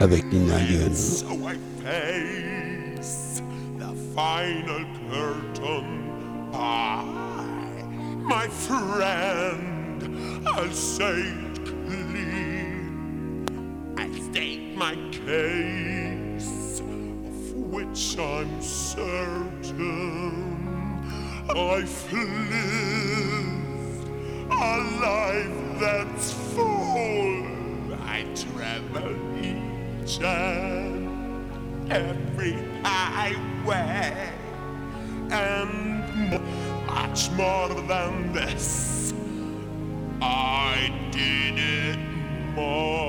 avec Nina curtain. my friend, I'll say it clean. I state my case, of which I'm certain. I've lived a life that's full kitchen, every highway, and much more than this. I did it more.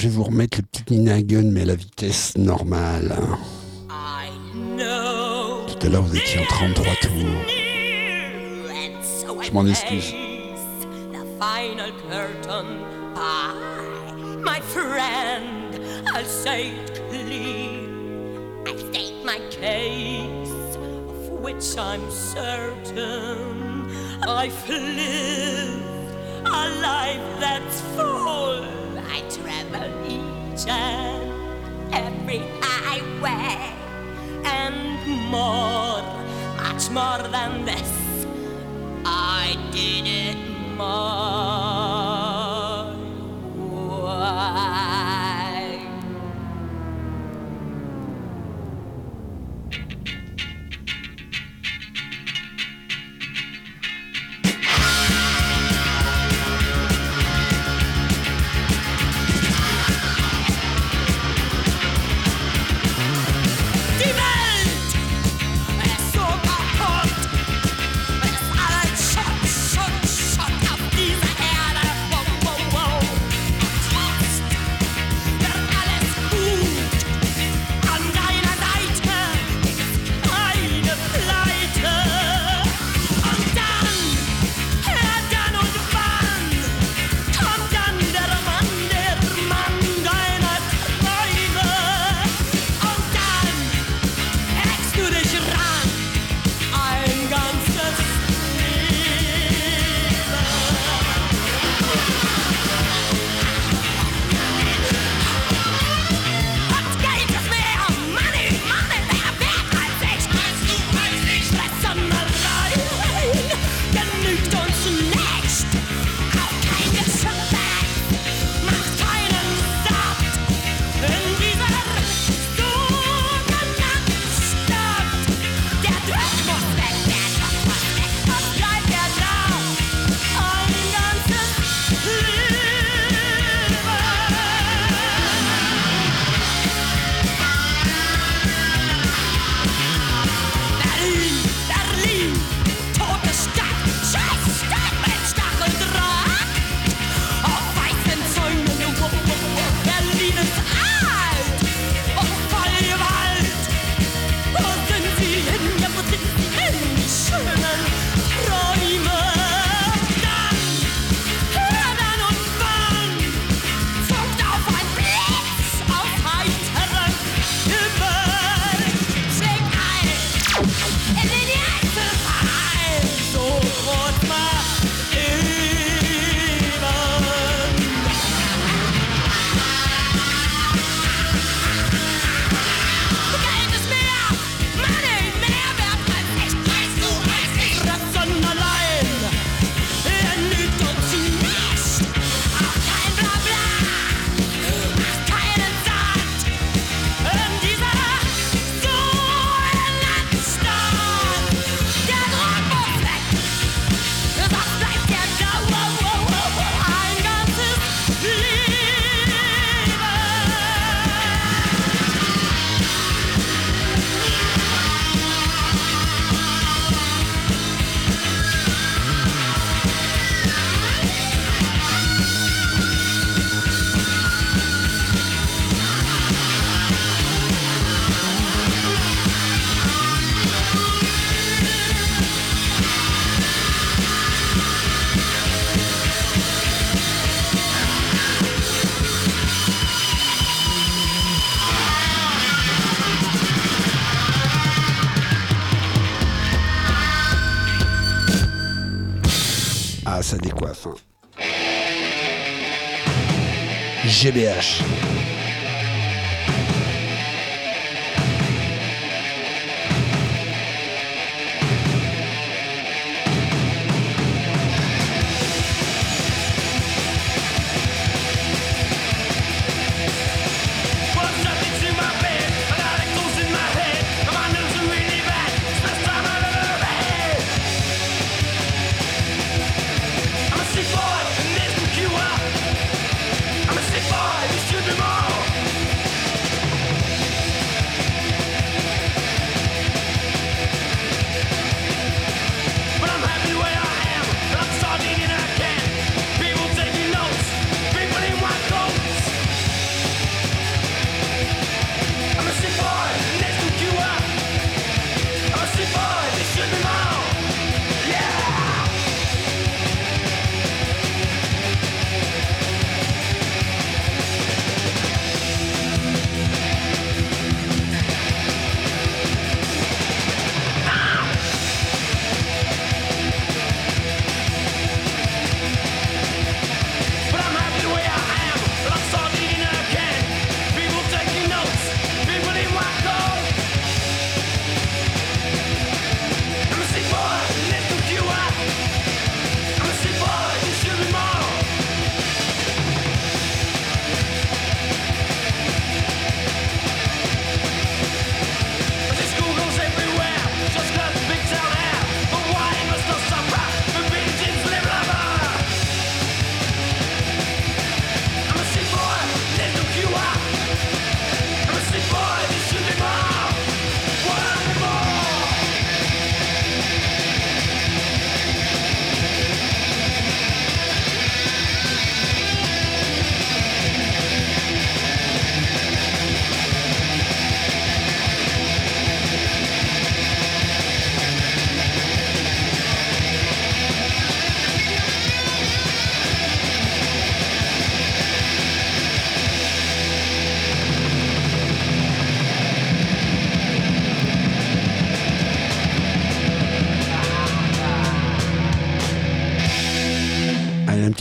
je vais vous remettre le petit Nina Hagen, mais à la vitesse normale. Tout à l'heure, vous étiez en 33 tours. Je m'en excuse. final curtain pie. My friend, I'll say it clean. I state my case, of which I'm certain. I've lived a life that's full. ocean, every highway, and more, much more than this. I did it more.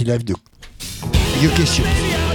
live de Your Questions.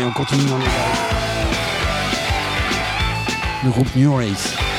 et on continue dans les Le groupe New Race.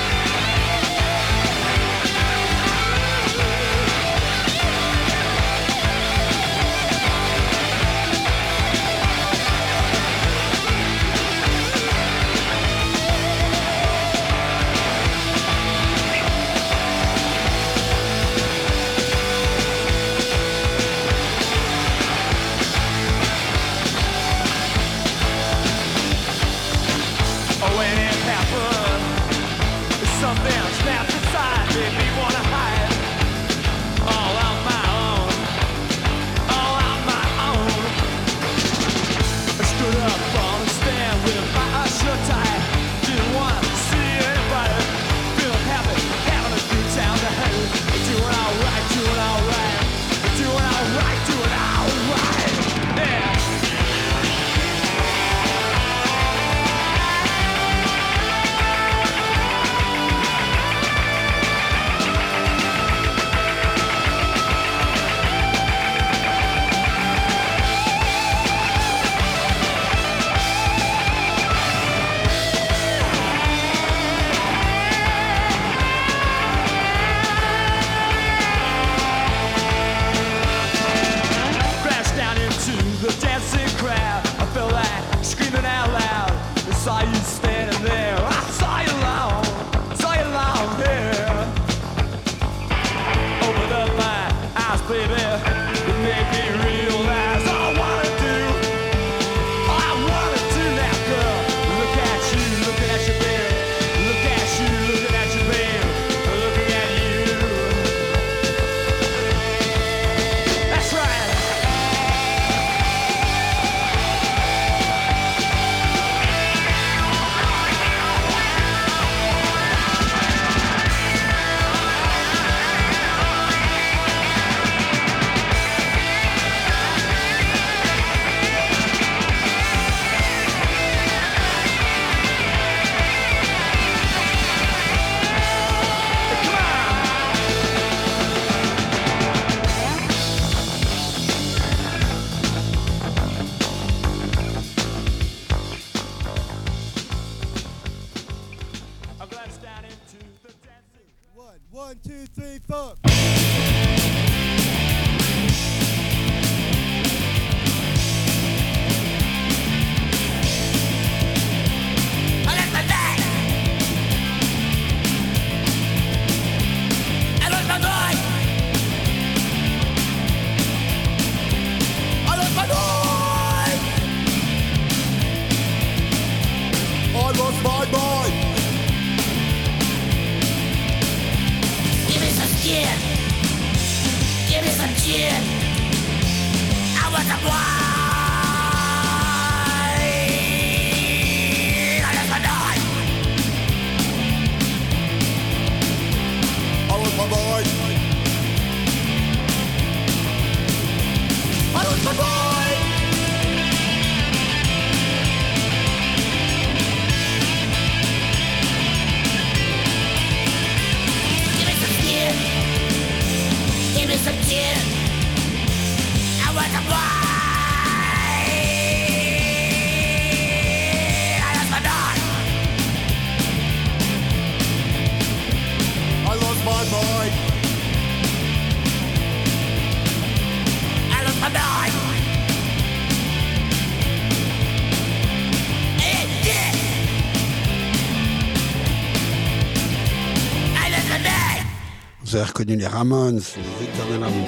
connu les Ramones, les Eternal Ramones,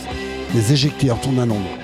les éjectés, retourne à Londres.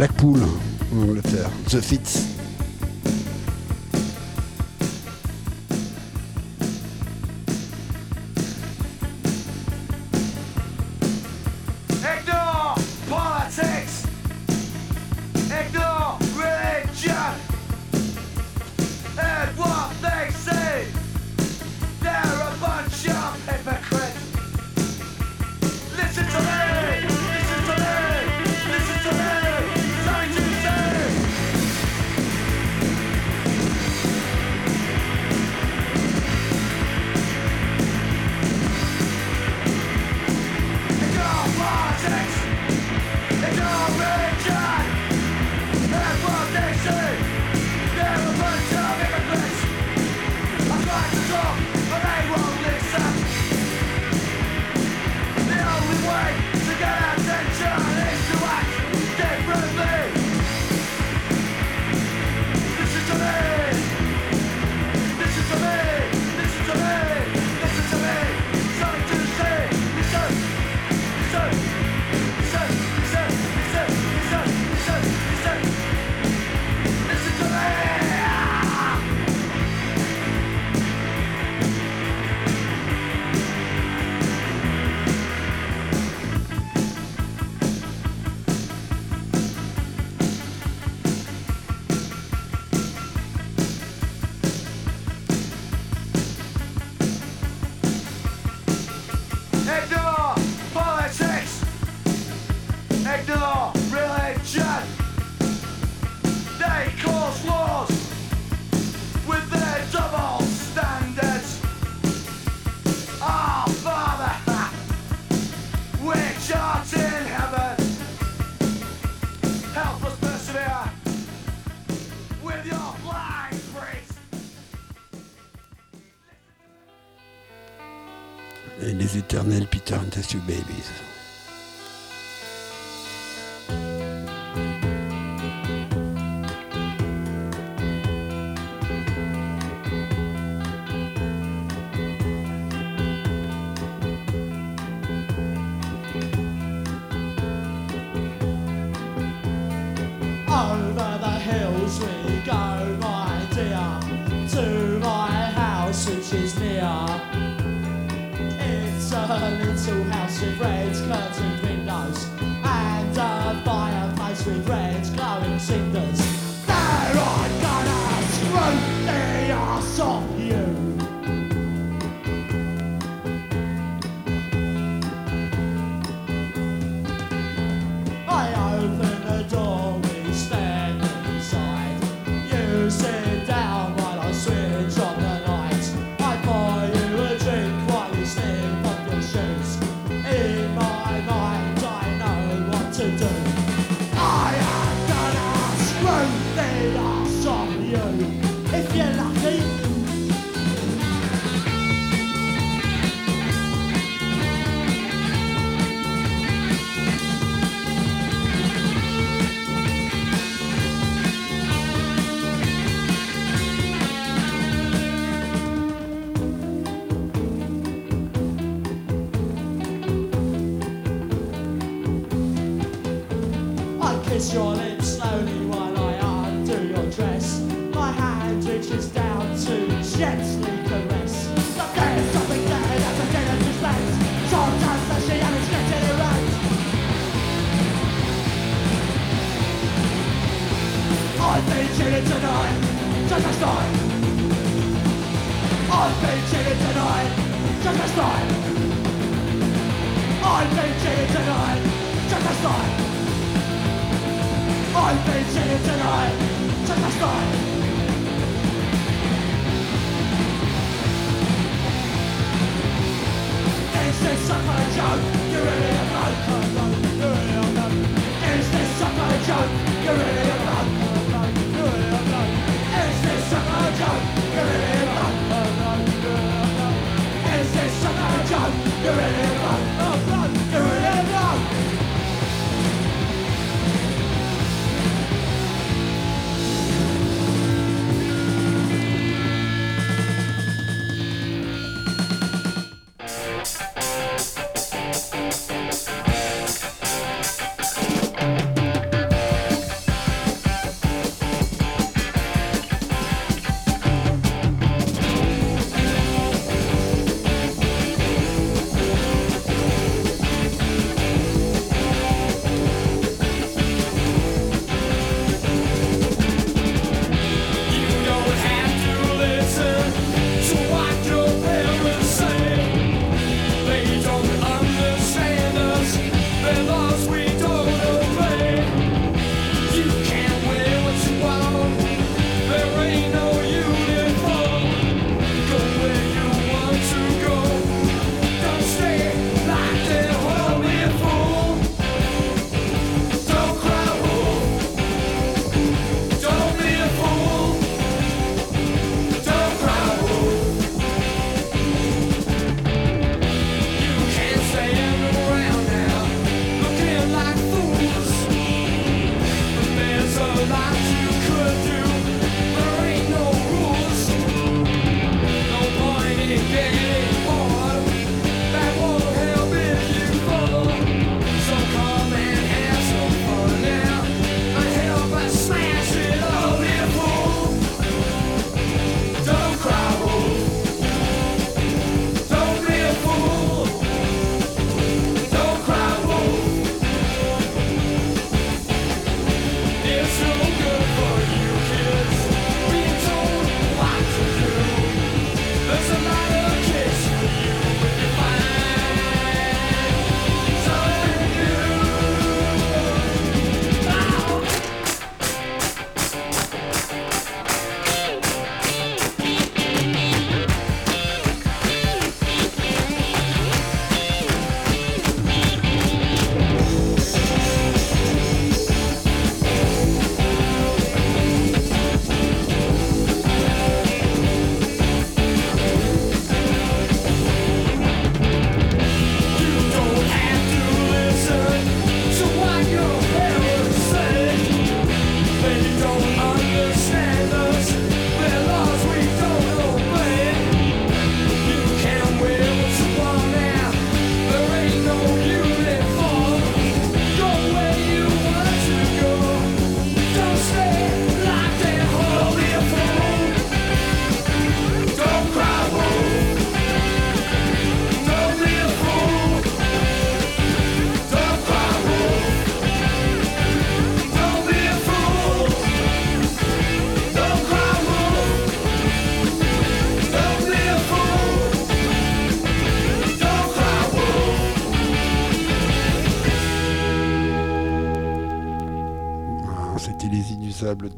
Blackpool en Angleterre, The Fits.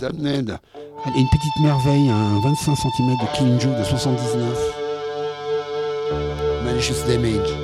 Damned. Allez, une petite merveille, un 25 cm de Killing de 79. Malicious Damage.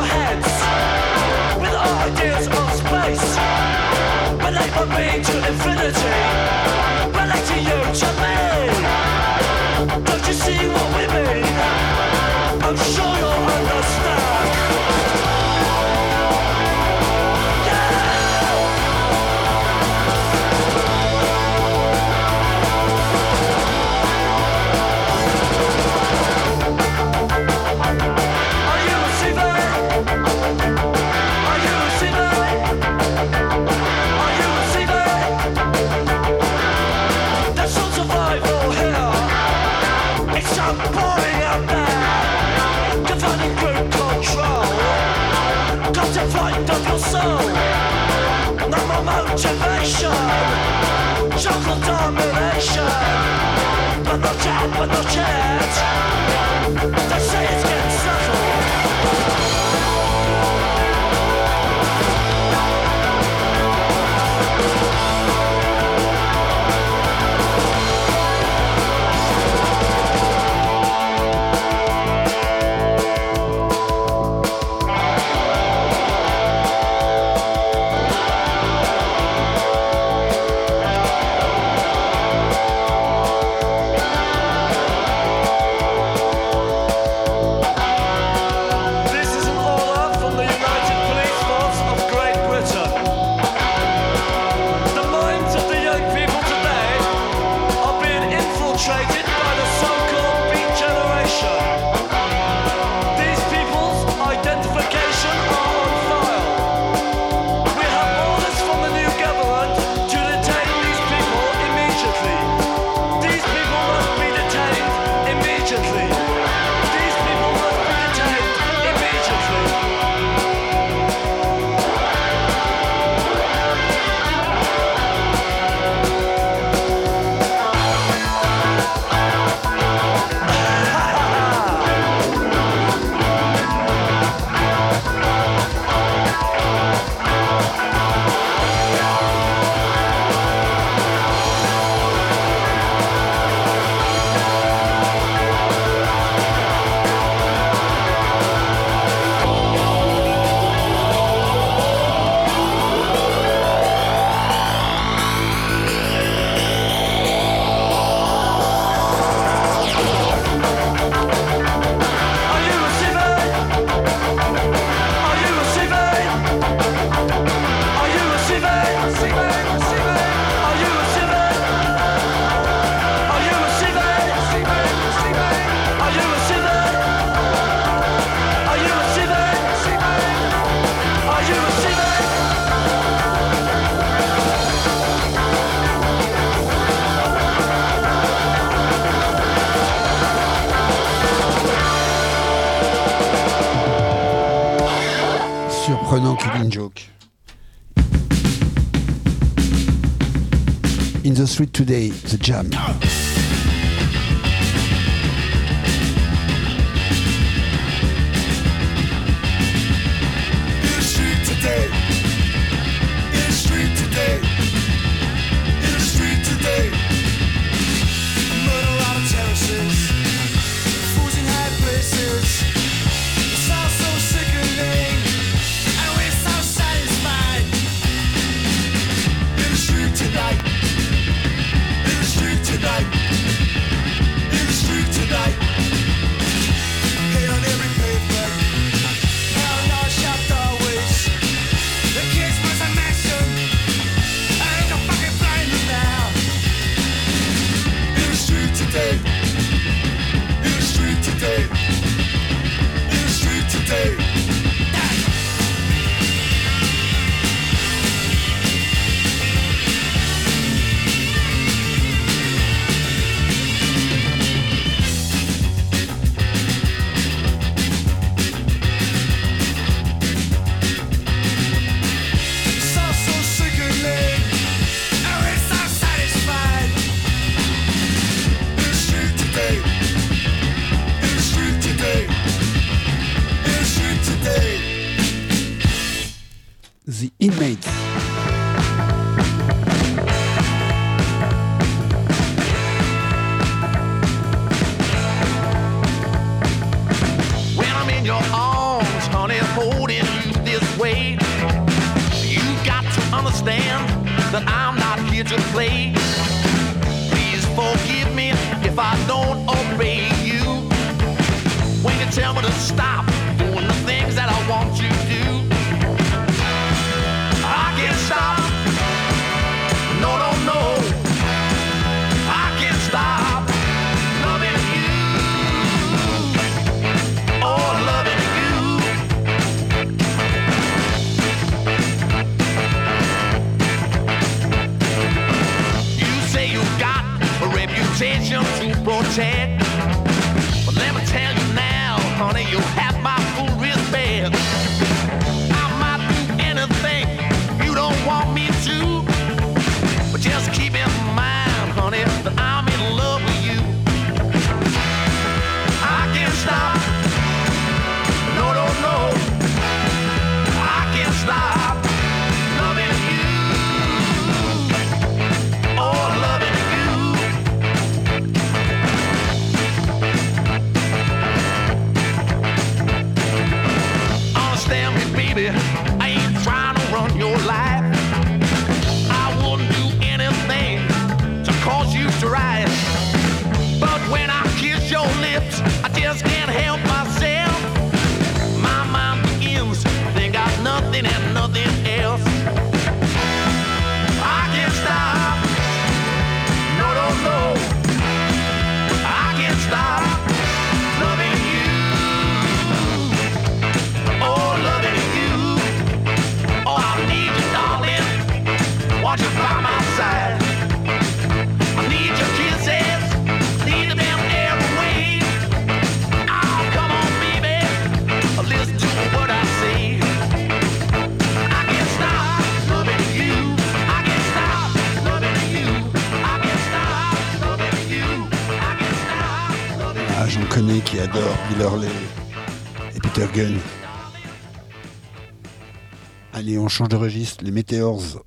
your head. contamination. But no doubt, but no chance. today, The Jam. qui adore Bill Hurley et Peter Gunn. Allez, on change de registre, les Météores.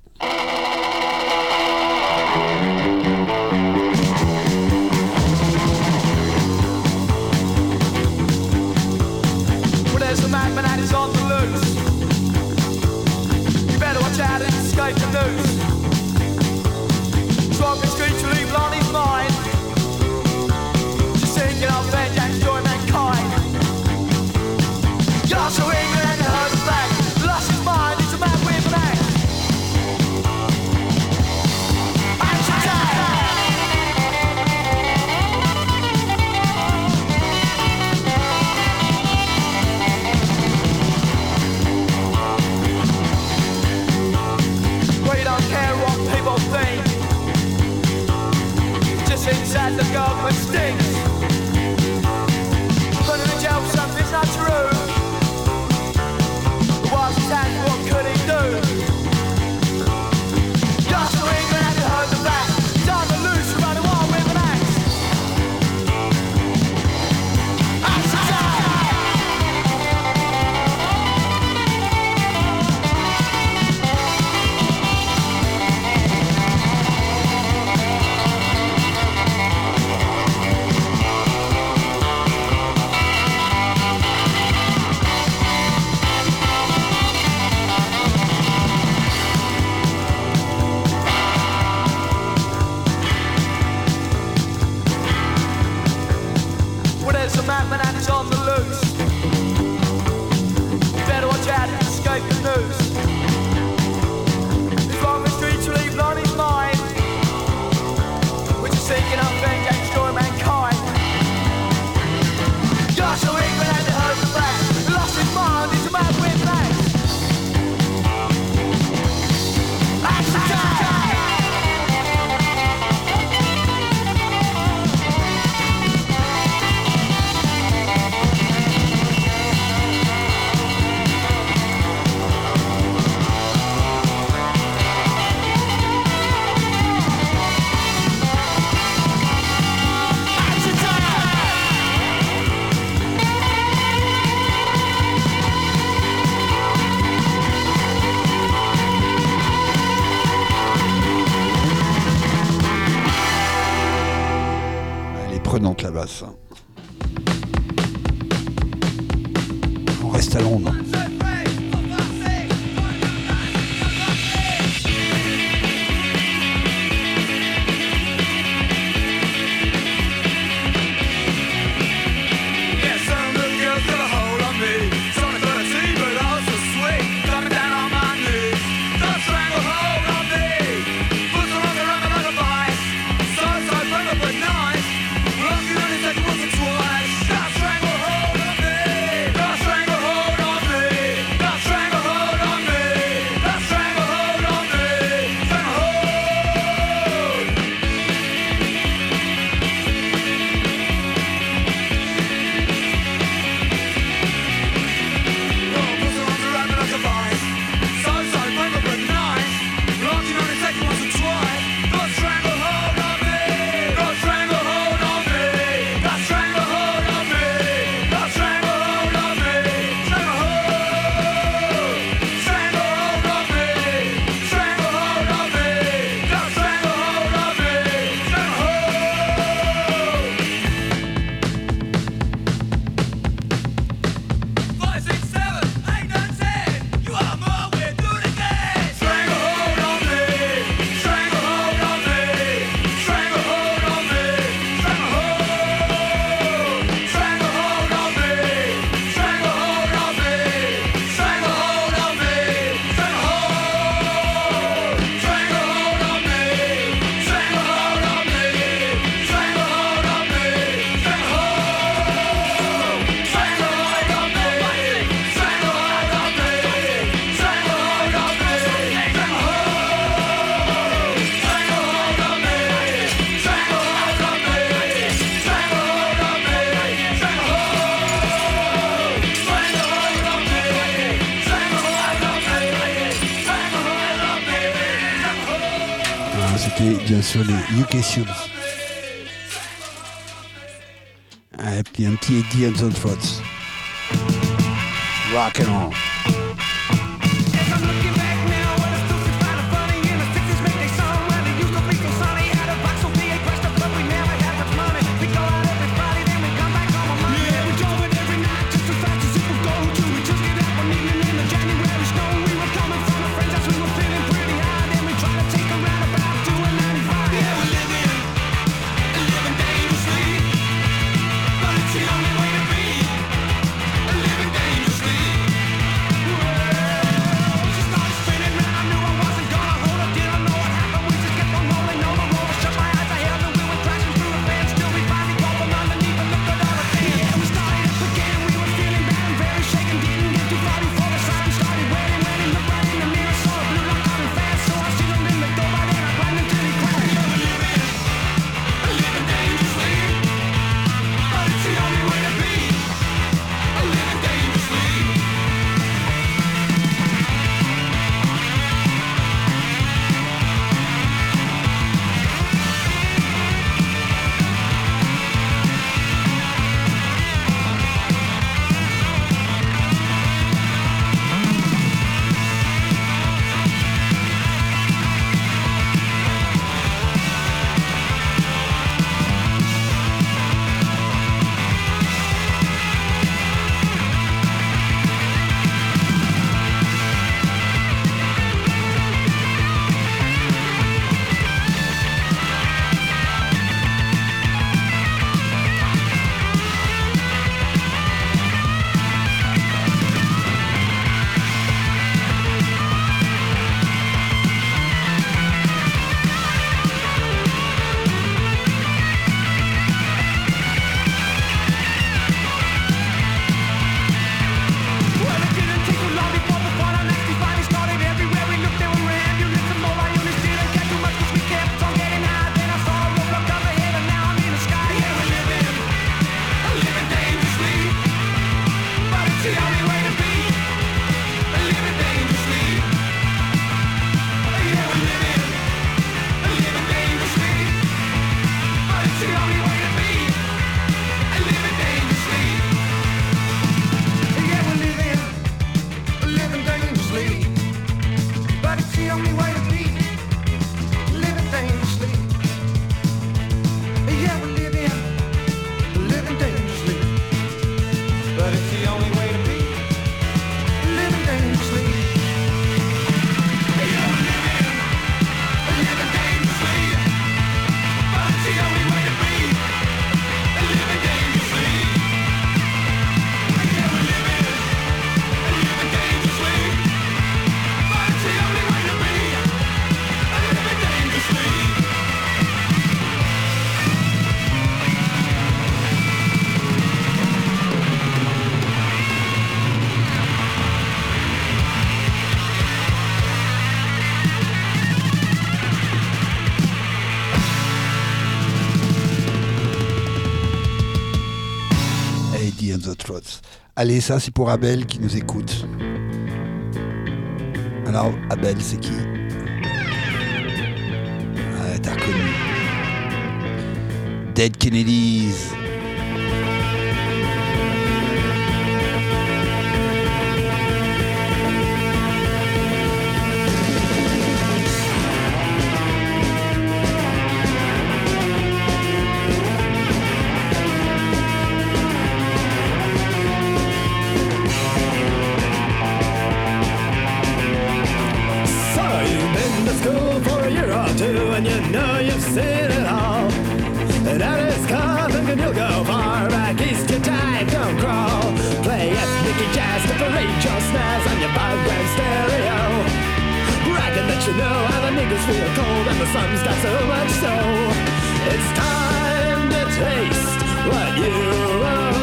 c'était bien sûr les UK Subs. Et puis un petit Eddie Hanson Rock and roll. Allez, ça c'est pour Abel qui nous écoute. Alors, Abel, c'est qui? Ah, t'as reconnu. Dead Kennedys. Feel cold and the sun's got so much so. It's time to taste what you most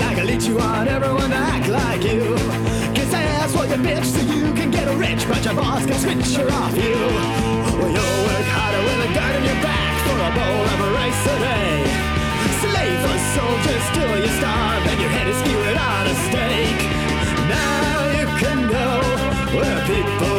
like a leech, you want everyone to act like you. Kiss ass for your bitch so you can get rich, but your boss can switch her off you. Well, you'll work harder with a gun in your back for a bowl of rice a day. Slave or soldier, still you starve, and your head is skewered on a stake. Now you can go where people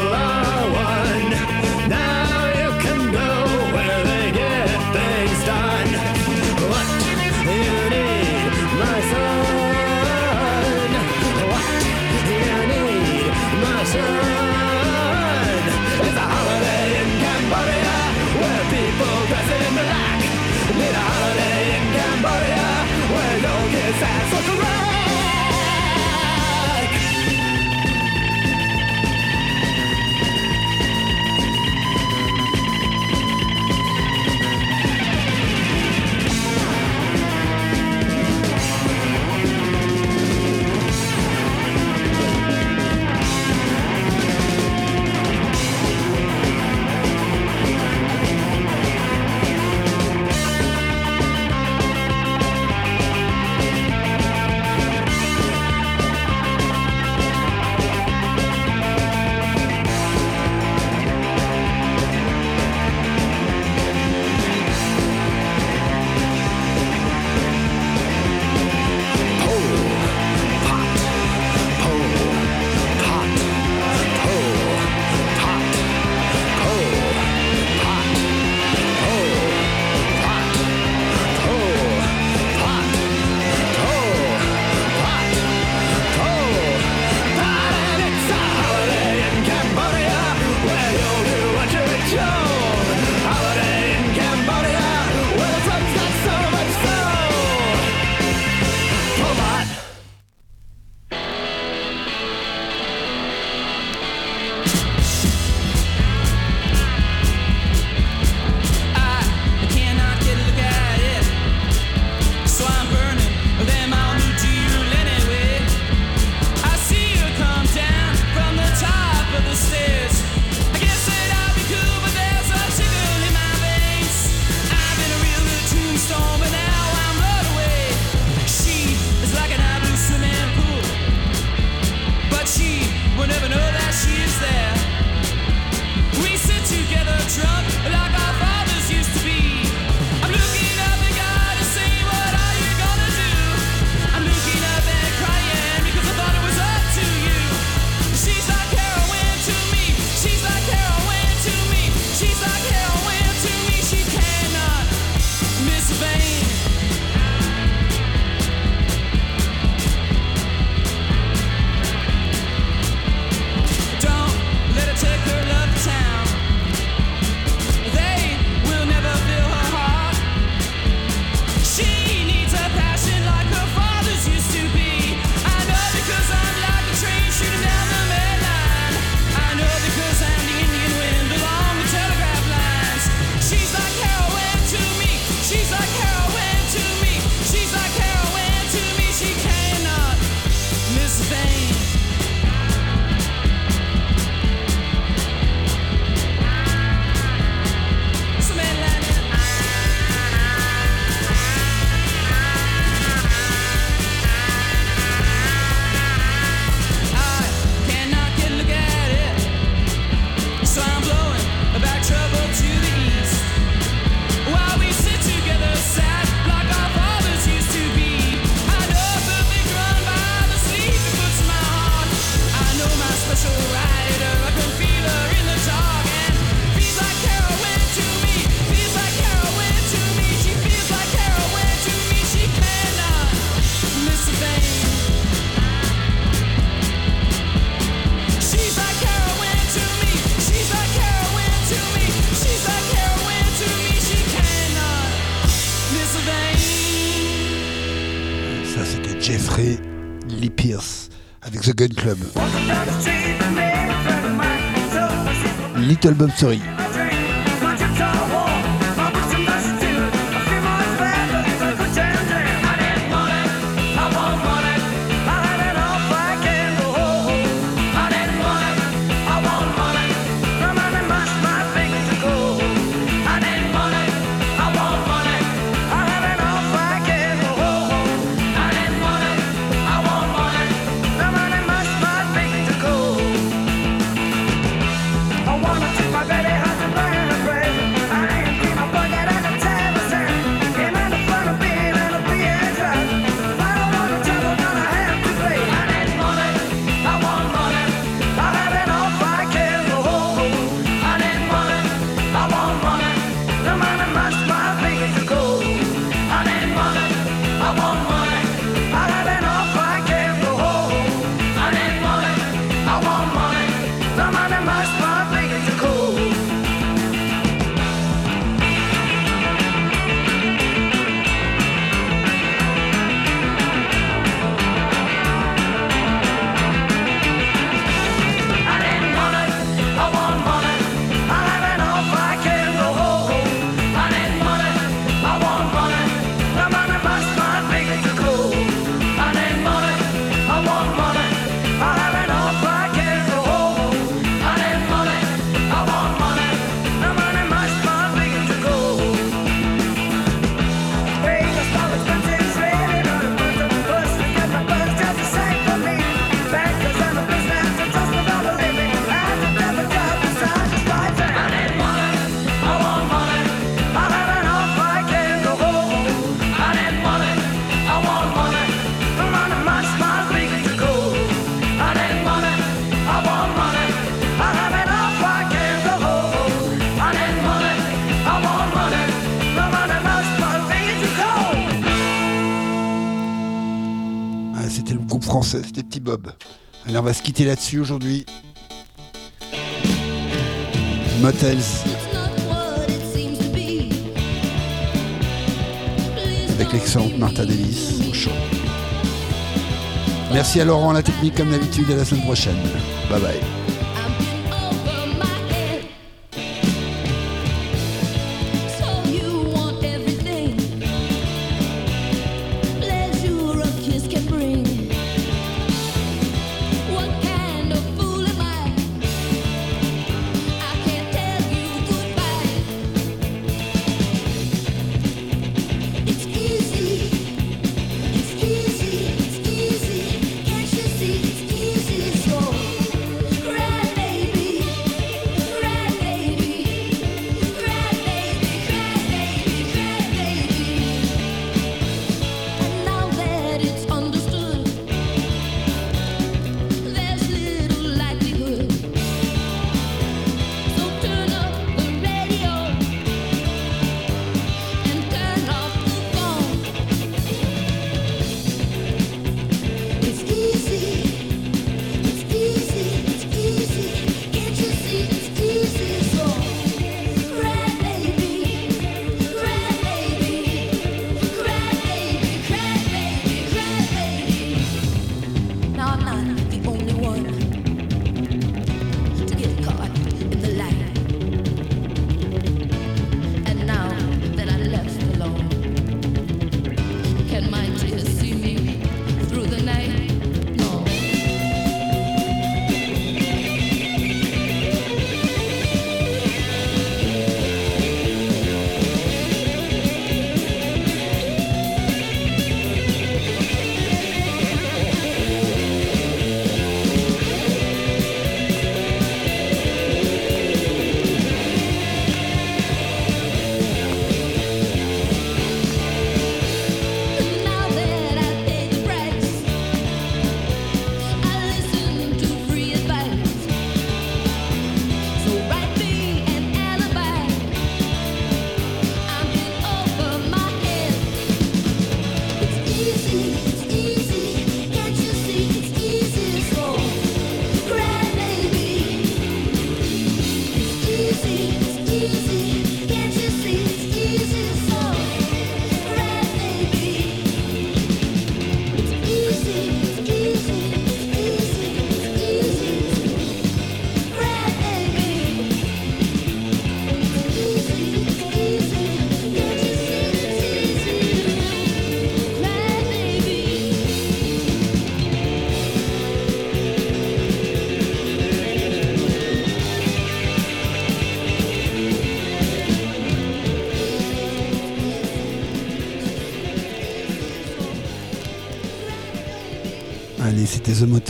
Little Bob Story. C'était Petit Bob. Allez, on va se quitter là-dessus aujourd'hui. Motels. Avec l'excellente Martha Davis au. Merci à Laurent, la technique comme d'habitude, à la semaine prochaine. Bye bye.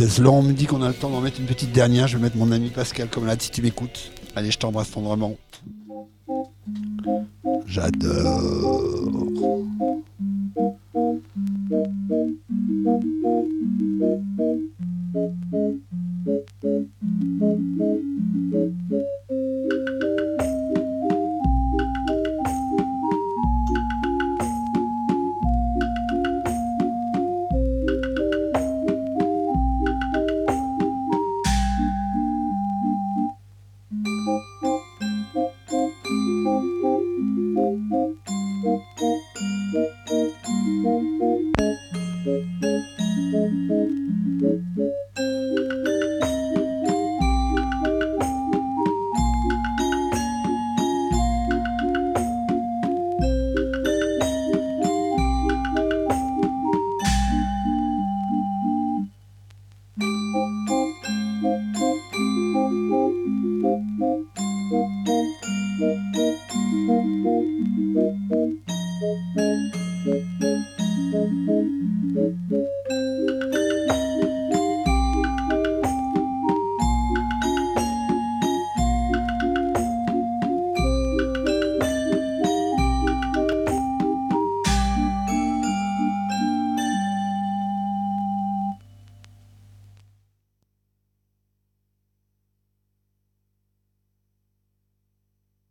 Motels. Laurent me dit qu'on a le temps d'en mettre une petite dernière. Je vais mettre mon ami Pascal comme là, si tu m'écoutes. Allez, je t'embrasse tendrement. J'adore.